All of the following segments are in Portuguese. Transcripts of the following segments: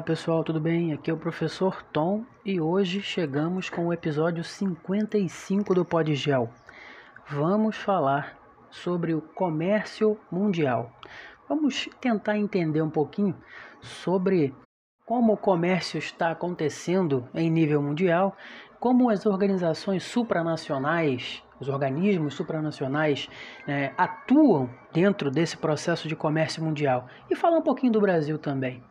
Olá pessoal, tudo bem? Aqui é o professor Tom e hoje chegamos com o episódio 55 do Podgel. Vamos falar sobre o comércio mundial. Vamos tentar entender um pouquinho sobre como o comércio está acontecendo em nível mundial, como as organizações supranacionais, os organismos supranacionais né, atuam dentro desse processo de comércio mundial e falar um pouquinho do Brasil também.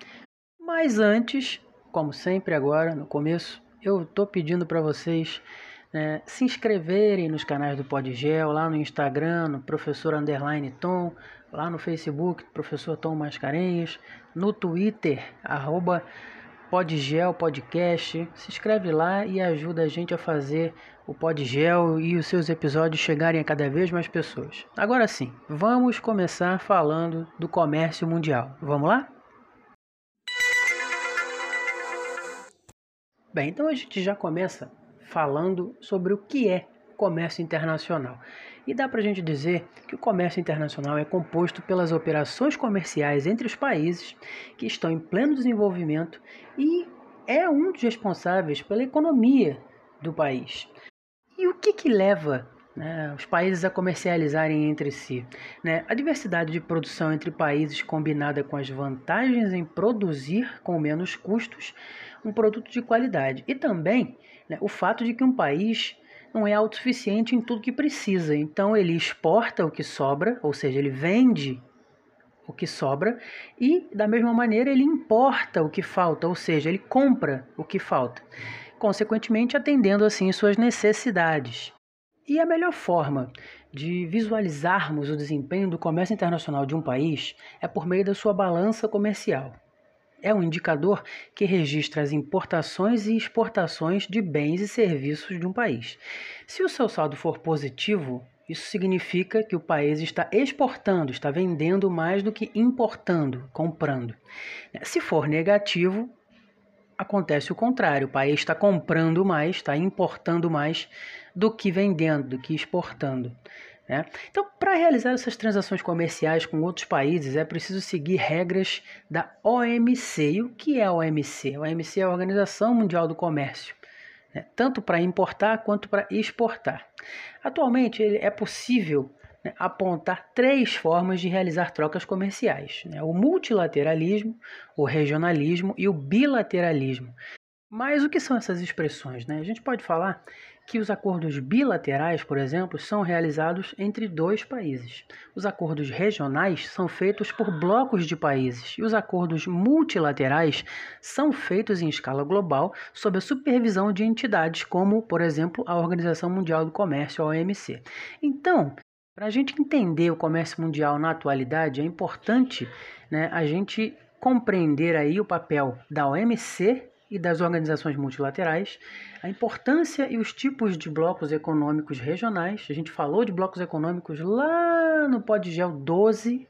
Mas antes, como sempre agora, no começo, eu estou pedindo para vocês né, se inscreverem nos canais do Podgel, lá no Instagram, no Professor Underline Tom, lá no Facebook, Professor Tom Mascarenhas, no Twitter, arroba Podgel Podcast. Se inscreve lá e ajuda a gente a fazer o Podgel e os seus episódios chegarem a cada vez mais pessoas. Agora sim, vamos começar falando do comércio mundial. Vamos lá? Bem, então a gente já começa falando sobre o que é comércio internacional. E dá para a gente dizer que o comércio internacional é composto pelas operações comerciais entre os países que estão em pleno desenvolvimento e é um dos responsáveis pela economia do país. E o que, que leva né, os países a comercializarem entre si. Né? A diversidade de produção entre países combinada com as vantagens em produzir com menos custos um produto de qualidade. E também né, o fato de que um país não é autossuficiente em tudo que precisa. Então ele exporta o que sobra, ou seja, ele vende o que sobra e da mesma maneira ele importa o que falta, ou seja, ele compra o que falta, consequentemente atendendo assim suas necessidades. E a melhor forma de visualizarmos o desempenho do comércio internacional de um país é por meio da sua balança comercial é um indicador que registra as importações e exportações de bens e serviços de um país. Se o seu saldo for positivo, isso significa que o país está exportando, está vendendo mais do que importando, comprando. Se for negativo, acontece o contrário: o país está comprando mais, está importando mais do que vendendo, do que exportando. Né? Então, para realizar essas transações comerciais com outros países, é preciso seguir regras da OMC. E o que é a OMC? A OMC é a Organização Mundial do Comércio, né? tanto para importar quanto para exportar. Atualmente, é possível né, apontar três formas de realizar trocas comerciais: né? o multilateralismo, o regionalismo e o bilateralismo. Mas o que são essas expressões? Né? A gente pode falar que os acordos bilaterais, por exemplo, são realizados entre dois países. Os acordos regionais são feitos por blocos de países e os acordos multilaterais são feitos em escala global sob a supervisão de entidades como, por exemplo, a Organização Mundial do Comércio, a OMC. Então, para a gente entender o comércio mundial na atualidade, é importante né, a gente compreender aí o papel da OMC e das organizações multilaterais, a importância e os tipos de blocos econômicos regionais. A gente falou de blocos econômicos lá no Podgel 12.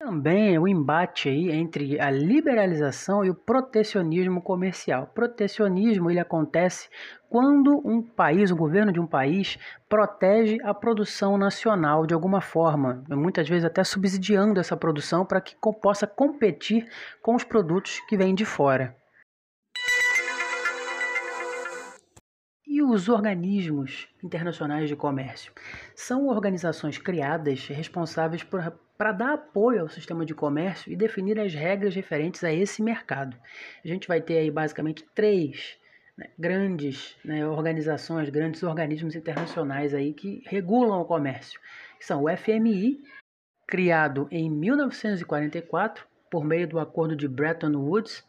Também o embate aí entre a liberalização e o protecionismo comercial. Protecionismo ele acontece quando um país, o governo de um país, protege a produção nacional de alguma forma, muitas vezes até subsidiando essa produção para que possa competir com os produtos que vêm de fora. E os organismos internacionais de comércio? São organizações criadas responsáveis para dar apoio ao sistema de comércio e definir as regras referentes a esse mercado. A gente vai ter aí basicamente três né, grandes né, organizações, grandes organismos internacionais aí que regulam o comércio. São o FMI, criado em 1944 por meio do Acordo de Bretton Woods,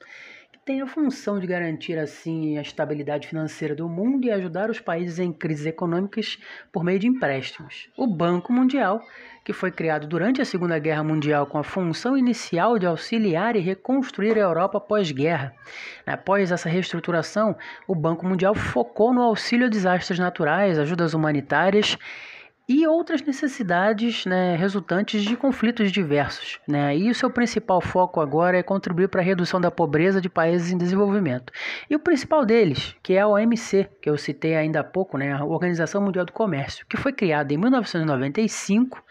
tem a função de garantir assim a estabilidade financeira do mundo e ajudar os países em crises econômicas por meio de empréstimos. O Banco Mundial, que foi criado durante a Segunda Guerra Mundial com a função inicial de auxiliar e reconstruir a Europa pós-guerra. Após essa reestruturação, o Banco Mundial focou no auxílio a desastres naturais, ajudas humanitárias e outras necessidades né, resultantes de conflitos diversos. Né? E o seu principal foco agora é contribuir para a redução da pobreza de países em desenvolvimento. E o principal deles, que é a OMC, que eu citei ainda há pouco, né, a Organização Mundial do Comércio, que foi criada em 1995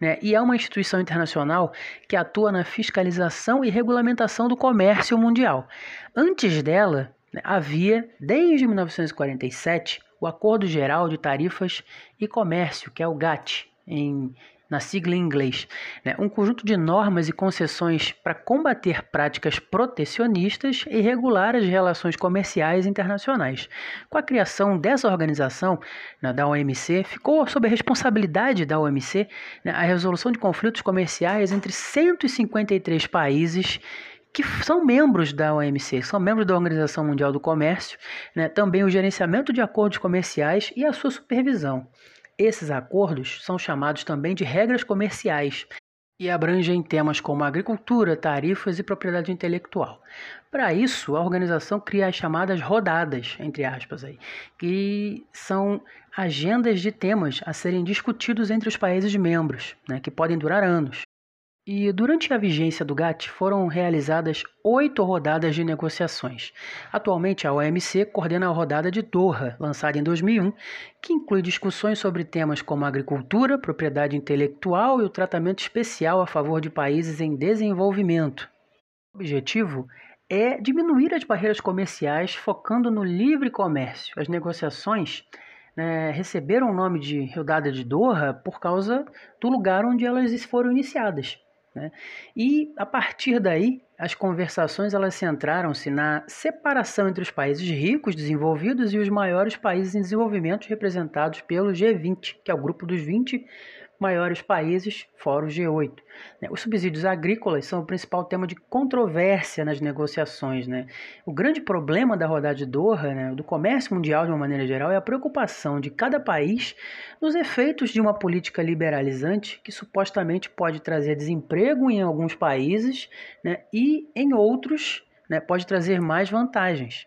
né, e é uma instituição internacional que atua na fiscalização e regulamentação do comércio mundial. Antes dela, né, havia, desde 1947, o Acordo Geral de Tarifas e Comércio, que é o GATT, em, na sigla em inglês, né? um conjunto de normas e concessões para combater práticas protecionistas e regular as relações comerciais internacionais. Com a criação dessa organização, né, da OMC, ficou sob a responsabilidade da OMC né, a resolução de conflitos comerciais entre 153 países que são membros da OMC, são membros da Organização Mundial do Comércio, né, também o gerenciamento de acordos comerciais e a sua supervisão. Esses acordos são chamados também de regras comerciais e abrangem temas como agricultura, tarifas e propriedade intelectual. Para isso, a organização cria as chamadas rodadas, entre aspas, aí, que são agendas de temas a serem discutidos entre os países membros, né, que podem durar anos. E durante a vigência do GATT foram realizadas oito rodadas de negociações. Atualmente, a OMC coordena a rodada de Doha, lançada em 2001, que inclui discussões sobre temas como agricultura, propriedade intelectual e o tratamento especial a favor de países em desenvolvimento. O objetivo é diminuir as barreiras comerciais focando no livre comércio. As negociações né, receberam o nome de Rodada de Doha por causa do lugar onde elas foram iniciadas. Né? E a partir daí, as conversações elas centraram-se na separação entre os países ricos, desenvolvidos e os maiores países em desenvolvimento representados pelo G20, que é o grupo dos 20 maiores países, fora o G8. Né? Os subsídios agrícolas são o principal tema de controvérsia nas negociações. Né? O grande problema da rodada de Doha, né, do comércio mundial de uma maneira geral, é a preocupação de cada país nos efeitos de uma política liberalizante que supostamente pode trazer desemprego em alguns países né, e em outros né, pode trazer mais vantagens.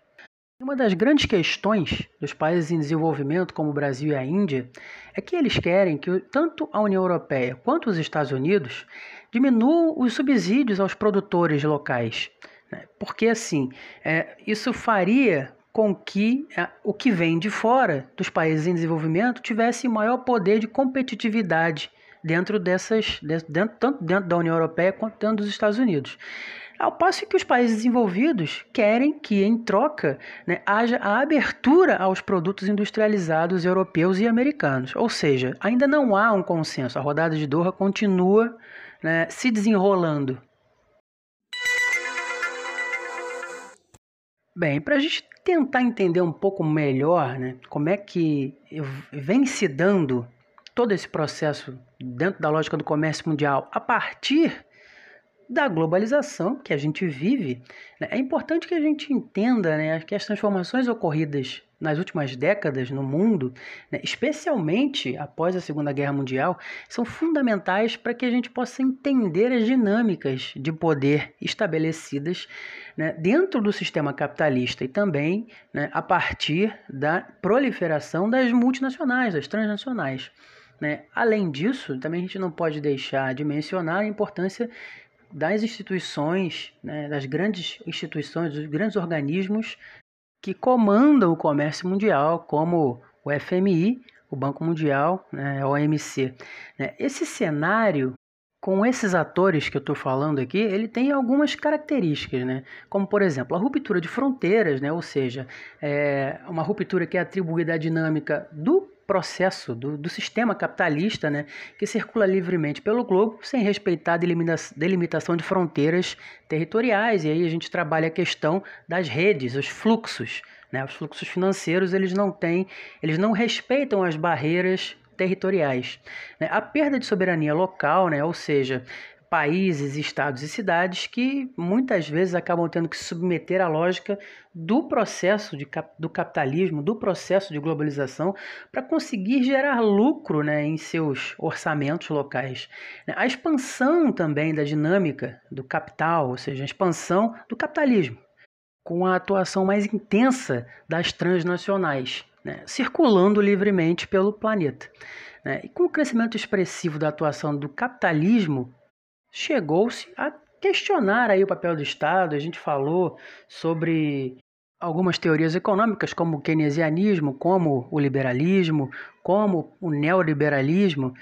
Uma das grandes questões dos países em desenvolvimento, como o Brasil e a Índia, é que eles querem que tanto a União Europeia quanto os Estados Unidos diminuam os subsídios aos produtores locais. Né? Porque, assim, é, isso faria com que é, o que vem de fora dos países em desenvolvimento tivesse maior poder de competitividade dentro dessas, dentro, tanto dentro da União Europeia quanto dentro dos Estados Unidos. Ao passo que os países desenvolvidos querem que, em troca, né, haja a abertura aos produtos industrializados europeus e americanos. Ou seja, ainda não há um consenso. A rodada de Doha continua né, se desenrolando. Bem, para a gente tentar entender um pouco melhor né, como é que vem se dando todo esse processo dentro da lógica do comércio mundial a partir da globalização que a gente vive, né, é importante que a gente entenda né, que as transformações ocorridas nas últimas décadas no mundo, né, especialmente após a Segunda Guerra Mundial, são fundamentais para que a gente possa entender as dinâmicas de poder estabelecidas né, dentro do sistema capitalista e também né, a partir da proliferação das multinacionais, das transnacionais. Né? Além disso, também a gente não pode deixar de mencionar a importância das instituições, né, das grandes instituições, dos grandes organismos que comandam o comércio mundial, como o FMI, o Banco Mundial, né, a OMC. Né. Esse cenário, com esses atores que eu estou falando aqui, ele tem algumas características, né? como por exemplo a ruptura de fronteiras, né? ou seja, é uma ruptura que é atribuída à dinâmica do processo do, do sistema capitalista né, que circula livremente pelo globo sem respeitar a delimitação de fronteiras territoriais. E aí a gente trabalha a questão das redes, os fluxos. Né? Os fluxos financeiros eles não têm, eles não respeitam as barreiras territoriais. Né? A perda de soberania local, né? ou seja, países, estados e cidades que muitas vezes acabam tendo que se submeter à lógica do processo de, do capitalismo, do processo de globalização, para conseguir gerar lucro né, em seus orçamentos locais. A expansão também da dinâmica do capital, ou seja, a expansão do capitalismo, com a atuação mais intensa das transnacionais, né, circulando livremente pelo planeta. Né? E com o crescimento expressivo da atuação do capitalismo, chegou-se a questionar aí o papel do Estado. A gente falou sobre algumas teorias econômicas, como o keynesianismo, como o liberalismo, como o neoliberalismo.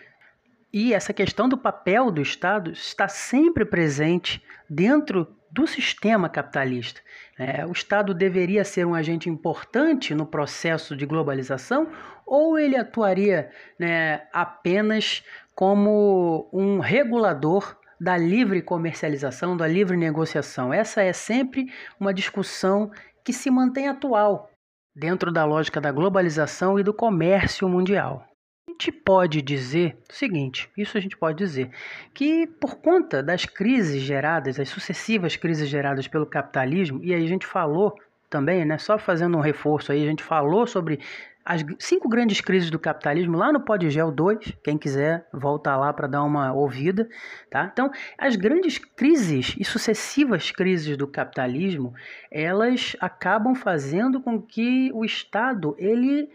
E essa questão do papel do Estado está sempre presente dentro do sistema capitalista. É, o Estado deveria ser um agente importante no processo de globalização ou ele atuaria né, apenas como um regulador da livre comercialização, da livre negociação? Essa é sempre uma discussão que se mantém atual dentro da lógica da globalização e do comércio mundial. A gente pode dizer o seguinte: isso a gente pode dizer, que por conta das crises geradas, as sucessivas crises geradas pelo capitalismo, e aí a gente falou também, né, só fazendo um reforço aí, a gente falou sobre as cinco grandes crises do capitalismo lá no Podgel 2, quem quiser voltar lá para dar uma ouvida, tá? Então, as grandes crises e sucessivas crises do capitalismo, elas acabam fazendo com que o Estado ele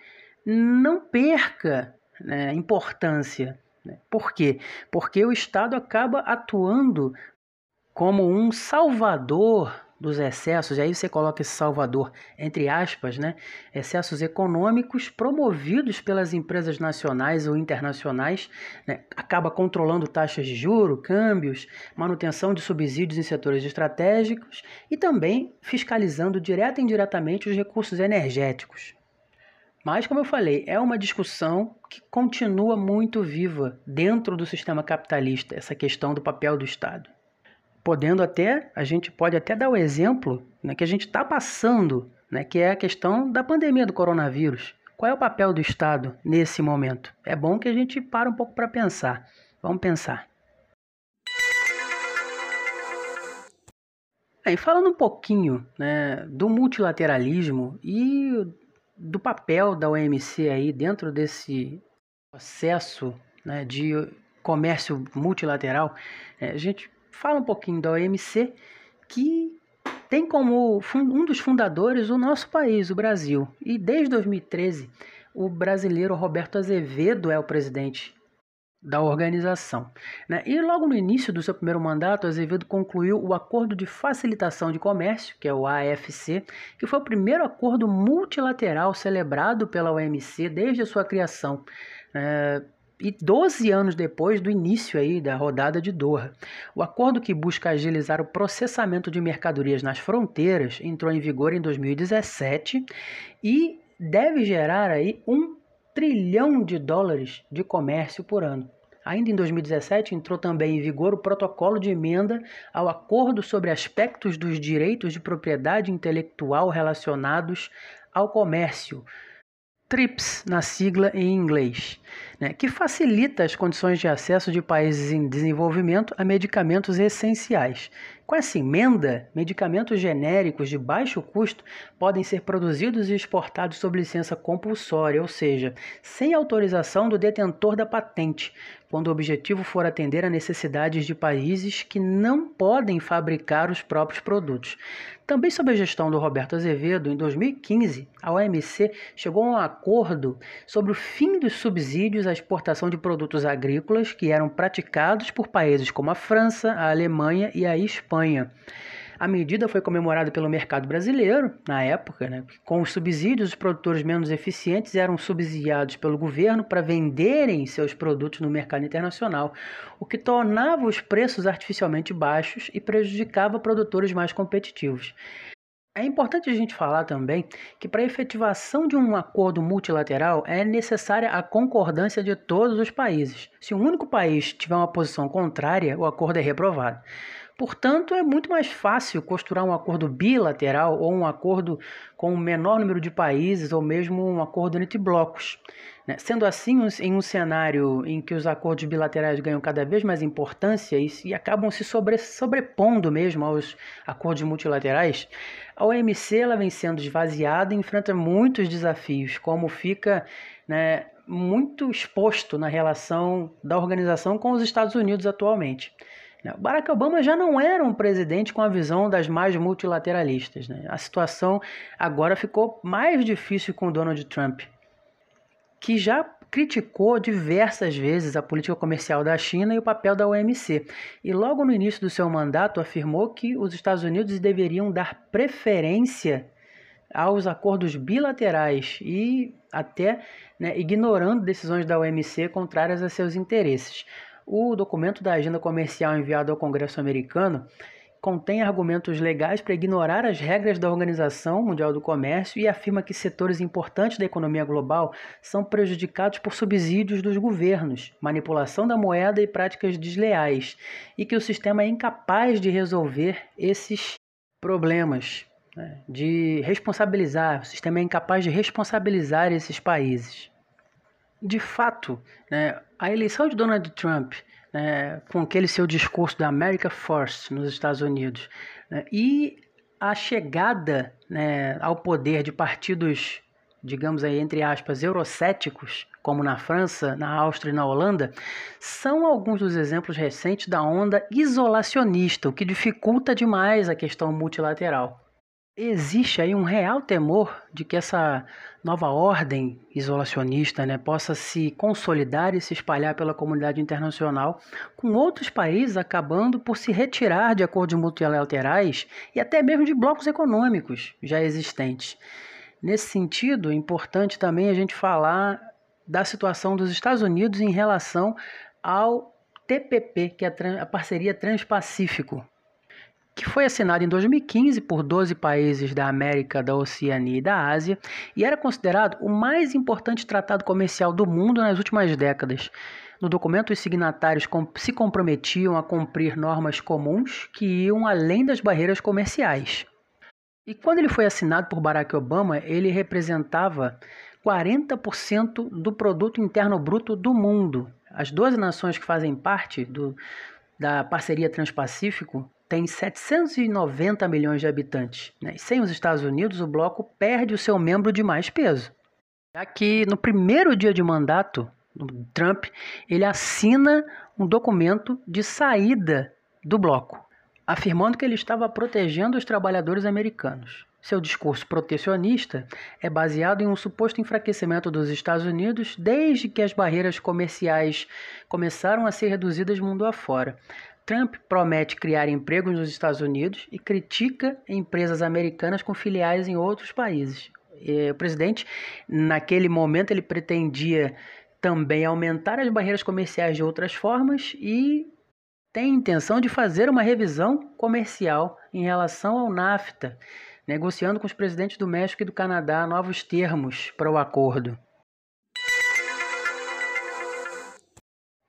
não perca né, importância. Né? Por quê? Porque o Estado acaba atuando como um salvador dos excessos, e aí você coloca esse salvador entre aspas, né? Excessos econômicos promovidos pelas empresas nacionais ou internacionais, né? acaba controlando taxas de juro, câmbios, manutenção de subsídios em setores estratégicos e também fiscalizando direta e indiretamente os recursos energéticos. Mas, como eu falei, é uma discussão que continua muito viva dentro do sistema capitalista, essa questão do papel do Estado podendo até, a gente pode até dar o exemplo né, que a gente está passando, né, que é a questão da pandemia do coronavírus. Qual é o papel do Estado nesse momento? É bom que a gente para um pouco para pensar. Vamos pensar. Aí, falando um pouquinho né, do multilateralismo e do papel da OMC aí dentro desse processo né, de comércio multilateral, é, a gente fala um pouquinho da OMC, que tem como um dos fundadores o nosso país, o Brasil. E desde 2013, o brasileiro Roberto Azevedo é o presidente da organização. Né? E logo no início do seu primeiro mandato, Azevedo concluiu o Acordo de Facilitação de Comércio, que é o AFC, que foi o primeiro acordo multilateral celebrado pela OMC desde a sua criação. É, e 12 anos depois do início aí da rodada de Doha. O acordo que busca agilizar o processamento de mercadorias nas fronteiras entrou em vigor em 2017 e deve gerar aí um trilhão de dólares de comércio por ano. Ainda em 2017 entrou também em vigor o protocolo de emenda ao acordo sobre aspectos dos direitos de propriedade intelectual relacionados ao comércio, TRIPS, na sigla em inglês, né, que facilita as condições de acesso de países em desenvolvimento a medicamentos essenciais. Com essa emenda, medicamentos genéricos de baixo custo podem ser produzidos e exportados sob licença compulsória, ou seja, sem autorização do detentor da patente, quando o objetivo for atender a necessidades de países que não podem fabricar os próprios produtos. Também sob a gestão do Roberto Azevedo, em 2015, a OMC chegou a um acordo sobre o fim dos subsídios à exportação de produtos agrícolas que eram praticados por países como a França, a Alemanha e a Espanha. A medida foi comemorada pelo mercado brasileiro, na época, né? com os subsídios, os produtores menos eficientes eram subsidiados pelo governo para venderem seus produtos no mercado internacional, o que tornava os preços artificialmente baixos e prejudicava produtores mais competitivos. É importante a gente falar também que para a efetivação de um acordo multilateral é necessária a concordância de todos os países. Se um único país tiver uma posição contrária, o acordo é reprovado. Portanto, é muito mais fácil costurar um acordo bilateral ou um acordo com um menor número de países ou mesmo um acordo entre blocos. Né? Sendo assim, em um cenário em que os acordos bilaterais ganham cada vez mais importância e, acabam se sobre, sobrepondo mesmo aos acordos multilaterais, a OMC ela vem sendo esvaziada e enfrenta muitos desafios, como fica né, muito exposto na relação da organização com os Estados Unidos atualmente. Né? Barack Obama já não era um presidente com a visão das mais multilateralistas. Né? A situação agora ficou mais difícil com Donald Trump. que já criticou diversas vezes a política comercial da China e o papel da OMC. E logo no início do seu mandato afirmou que os Estados Unidos deveriam dar preferência aos acordos bilaterais e até né, ignorando decisões da OMC contrárias a seus interesses. O documento da agenda comercial enviado ao Congresso americano contém argumentos legais para ignorar as regras da Organização Mundial do Comércio e afirma que setores importantes da economia global são prejudicados por subsídios dos governos, manipulação da moeda e práticas desleais, e que o sistema é incapaz de resolver esses problemas, né? de responsabilizar, o sistema é incapaz de responsabilizar esses países. De fato, né, a eleição de Donald Trump né, com aquele seu discurso da America First nos Estados Unidos. Né, e a chegada né, ao poder de partidos, digamos aí, entre aspas, eurocéticos, como na França, na Áustria e na Holanda, são alguns dos exemplos recentes da onda isolacionista, o que dificulta demais a questão multilateral. Existe aí um real temor de que essa nova ordem isolacionista né, possa se consolidar e se espalhar pela comunidade internacional, com outros países acabando por se retirar de acordos multilaterais e até mesmo de blocos econômicos já existentes. Nesse sentido, é importante também a gente falar da situação dos Estados Unidos em relação ao TPP, que é a parceria Transpacífico, que foi assinado em 2015 por 12 países da América, da Oceania e da Ásia e era considerado o mais importante tratado comercial do mundo nas últimas décadas. No documento, os signatários se comprometiam a cumprir normas comuns que iam além das barreiras comerciais. E quando ele foi assinado por Barack Obama, ele representava 40% do produto interno bruto do mundo. As 12 nações que fazem parte do, da parceria Transpacífico tem 790 milhões de habitantes. Né? E sem os Estados Unidos, o bloco perde o seu membro de mais peso. Já que no primeiro dia de mandato Trump, ele assina um documento de saída do bloco, afirmando que ele estava protegendo os trabalhadores americanos. Seu discurso protecionista é baseado em um suposto enfraquecimento dos Estados Unidos desde que as barreiras comerciais começaram a ser reduzidas mundo afora. Trump promete criar empregos nos Estados Unidos e critica empresas americanas com filiais em outros países. E o presidente, naquele momento, ele pretendia também aumentar as barreiras comerciais de outras formas e tem intenção de fazer uma revisão comercial em relação ao NAFTA, negociando com os presidentes do México e do Canadá novos termos para o acordo.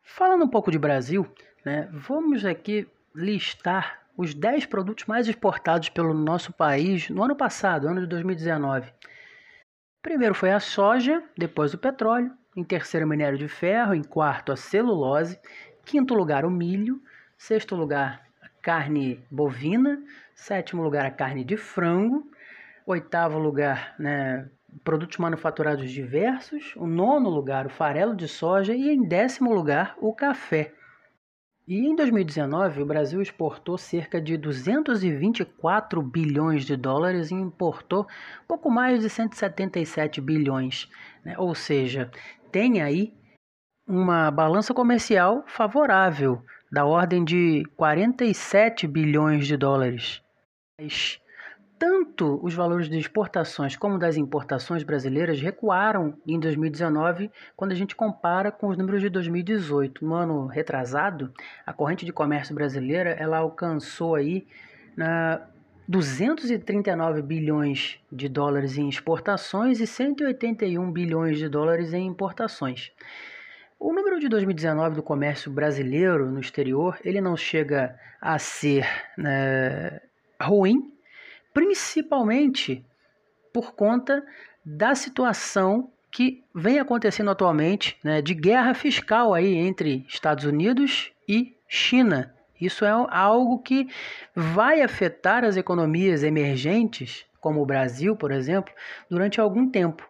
Falando um pouco de Brasil, né? Vamos aqui listar os 10 produtos mais exportados pelo nosso país no ano passado, ano de 2019. Primeiro foi a soja, depois o petróleo, em terceiro o minério de ferro, em quarto a celulose, quinto lugar o milho, sexto lugar a carne bovina, sétimo lugar a carne de frango, oitavo lugar né, produtos manufaturados diversos, o nono lugar o farelo de soja e em décimo lugar o café. E em 2019, o Brasil exportou cerca de 224 bilhões de dólares e importou pouco mais de 177 bilhões. Né? Ou seja, tem aí uma balança comercial favorável, da ordem de 47 bilhões de dólares. Mas tanto os valores de exportações como das importações brasileiras recuaram em 2019 quando a gente compara com os números de 2018. No ano retrasado, a corrente de comércio brasileira ela alcançou aí na 239 bilhões de dólares em exportações e 181 bilhões de dólares em importações. O número de 2019 do comércio brasileiro no exterior ele não chega a ser né, ruim, principalmente por conta da situação que vem acontecendo atualmente né, de guerra fiscal aí entre Estados Unidos e China. Isso é algo que vai afetar as economias emergentes, como o Brasil, por exemplo, durante algum tempo.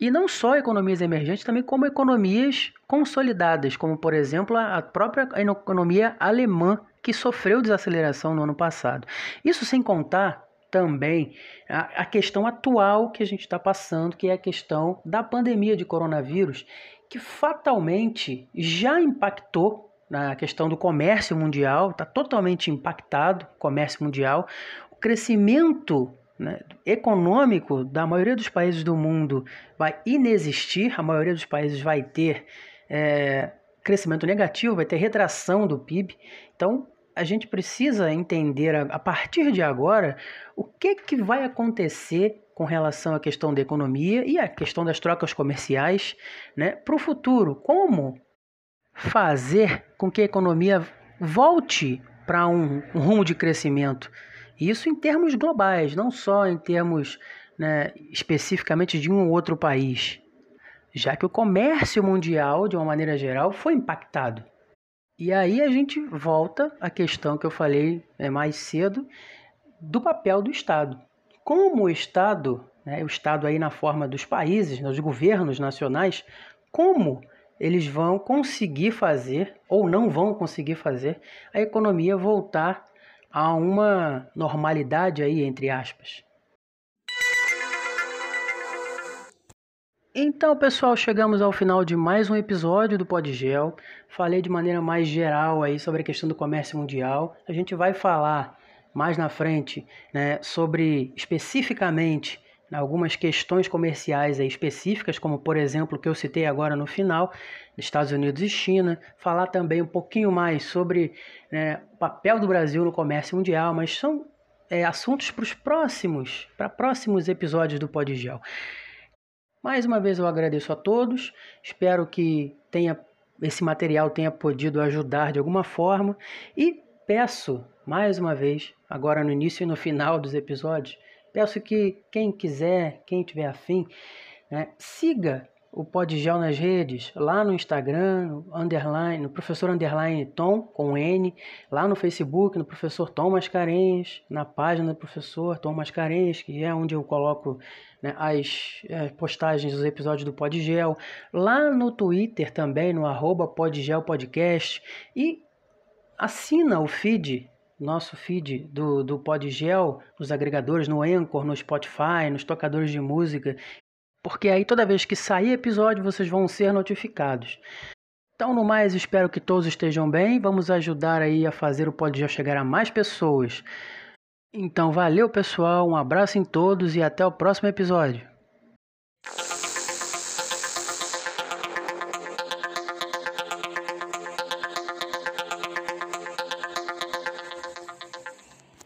E não só economias emergentes, também como economias consolidadas, como por exemplo a própria economia alemã, que sofreu desaceleração no ano passado. Isso sem contar também a, a questão atual que a gente está passando, que é a questão da pandemia de coronavírus, que fatalmente já impactou na questão do comércio mundial, está totalmente impactado o comércio mundial. O crescimento né, econômico da maioria dos países do mundo vai inexistir, a maioria dos países vai ter é, crescimento negativo, vai ter retração do PIB. Então, a gente precisa entender a, a partir de agora o que, que vai acontecer com relação à questão da economia e à questão das trocas comerciais né, para o futuro. Como fazer com que a economia volte para um, um, rumo de crescimento? Isso em termos globais, não só em termos né, especificamente de um ou outro país, já que o comércio mundial, de uma maneira geral, foi impactado. E aí a gente volta à questão que eu falei é, mais cedo do papel do Estado. Como o Estado, né, o Estado aí na forma dos países, dos governos nacionais, como eles vão conseguir fazer ou não vão conseguir fazer a economia voltar a uma normalidade aí entre aspas. Então, pessoal, chegamos ao final de mais um episódio do Podgel. Falei de maneira mais geral aí sobre a questão do comércio mundial. A gente vai falar mais na frente, né, sobre especificamente algumas questões comerciais aí específicas, como por exemplo que eu citei agora no final, Estados Unidos e China. Falar também um pouquinho mais sobre né, o papel do Brasil no comércio mundial, mas são é, assuntos para os próximos, para próximos episódios do Podgel. Mais uma vez eu agradeço a todos, espero que tenha esse material tenha podido ajudar de alguma forma. E peço mais uma vez, agora no início e no final dos episódios, peço que quem quiser, quem tiver afim, né, siga o Podgel nas redes, lá no Instagram, underline, no professor underline Tom, com N, lá no Facebook, no professor Tom Mascarenhas, na página do professor Tom Mascarenhas, que é onde eu coloco né, as, é, postagens dos episódios do Podgel, lá no Twitter também, no arroba Podgel Podcast, e assina o feed, nosso feed do, do Podgel, nos agregadores, no Anchor, no Spotify, nos tocadores de música, porque aí toda vez que sair episódio vocês vão ser notificados. Então, no mais, espero que todos estejam bem. Vamos ajudar aí a fazer o Pod chegar a mais pessoas. Então, valeu, pessoal. Um abraço em todos e até o próximo episódio.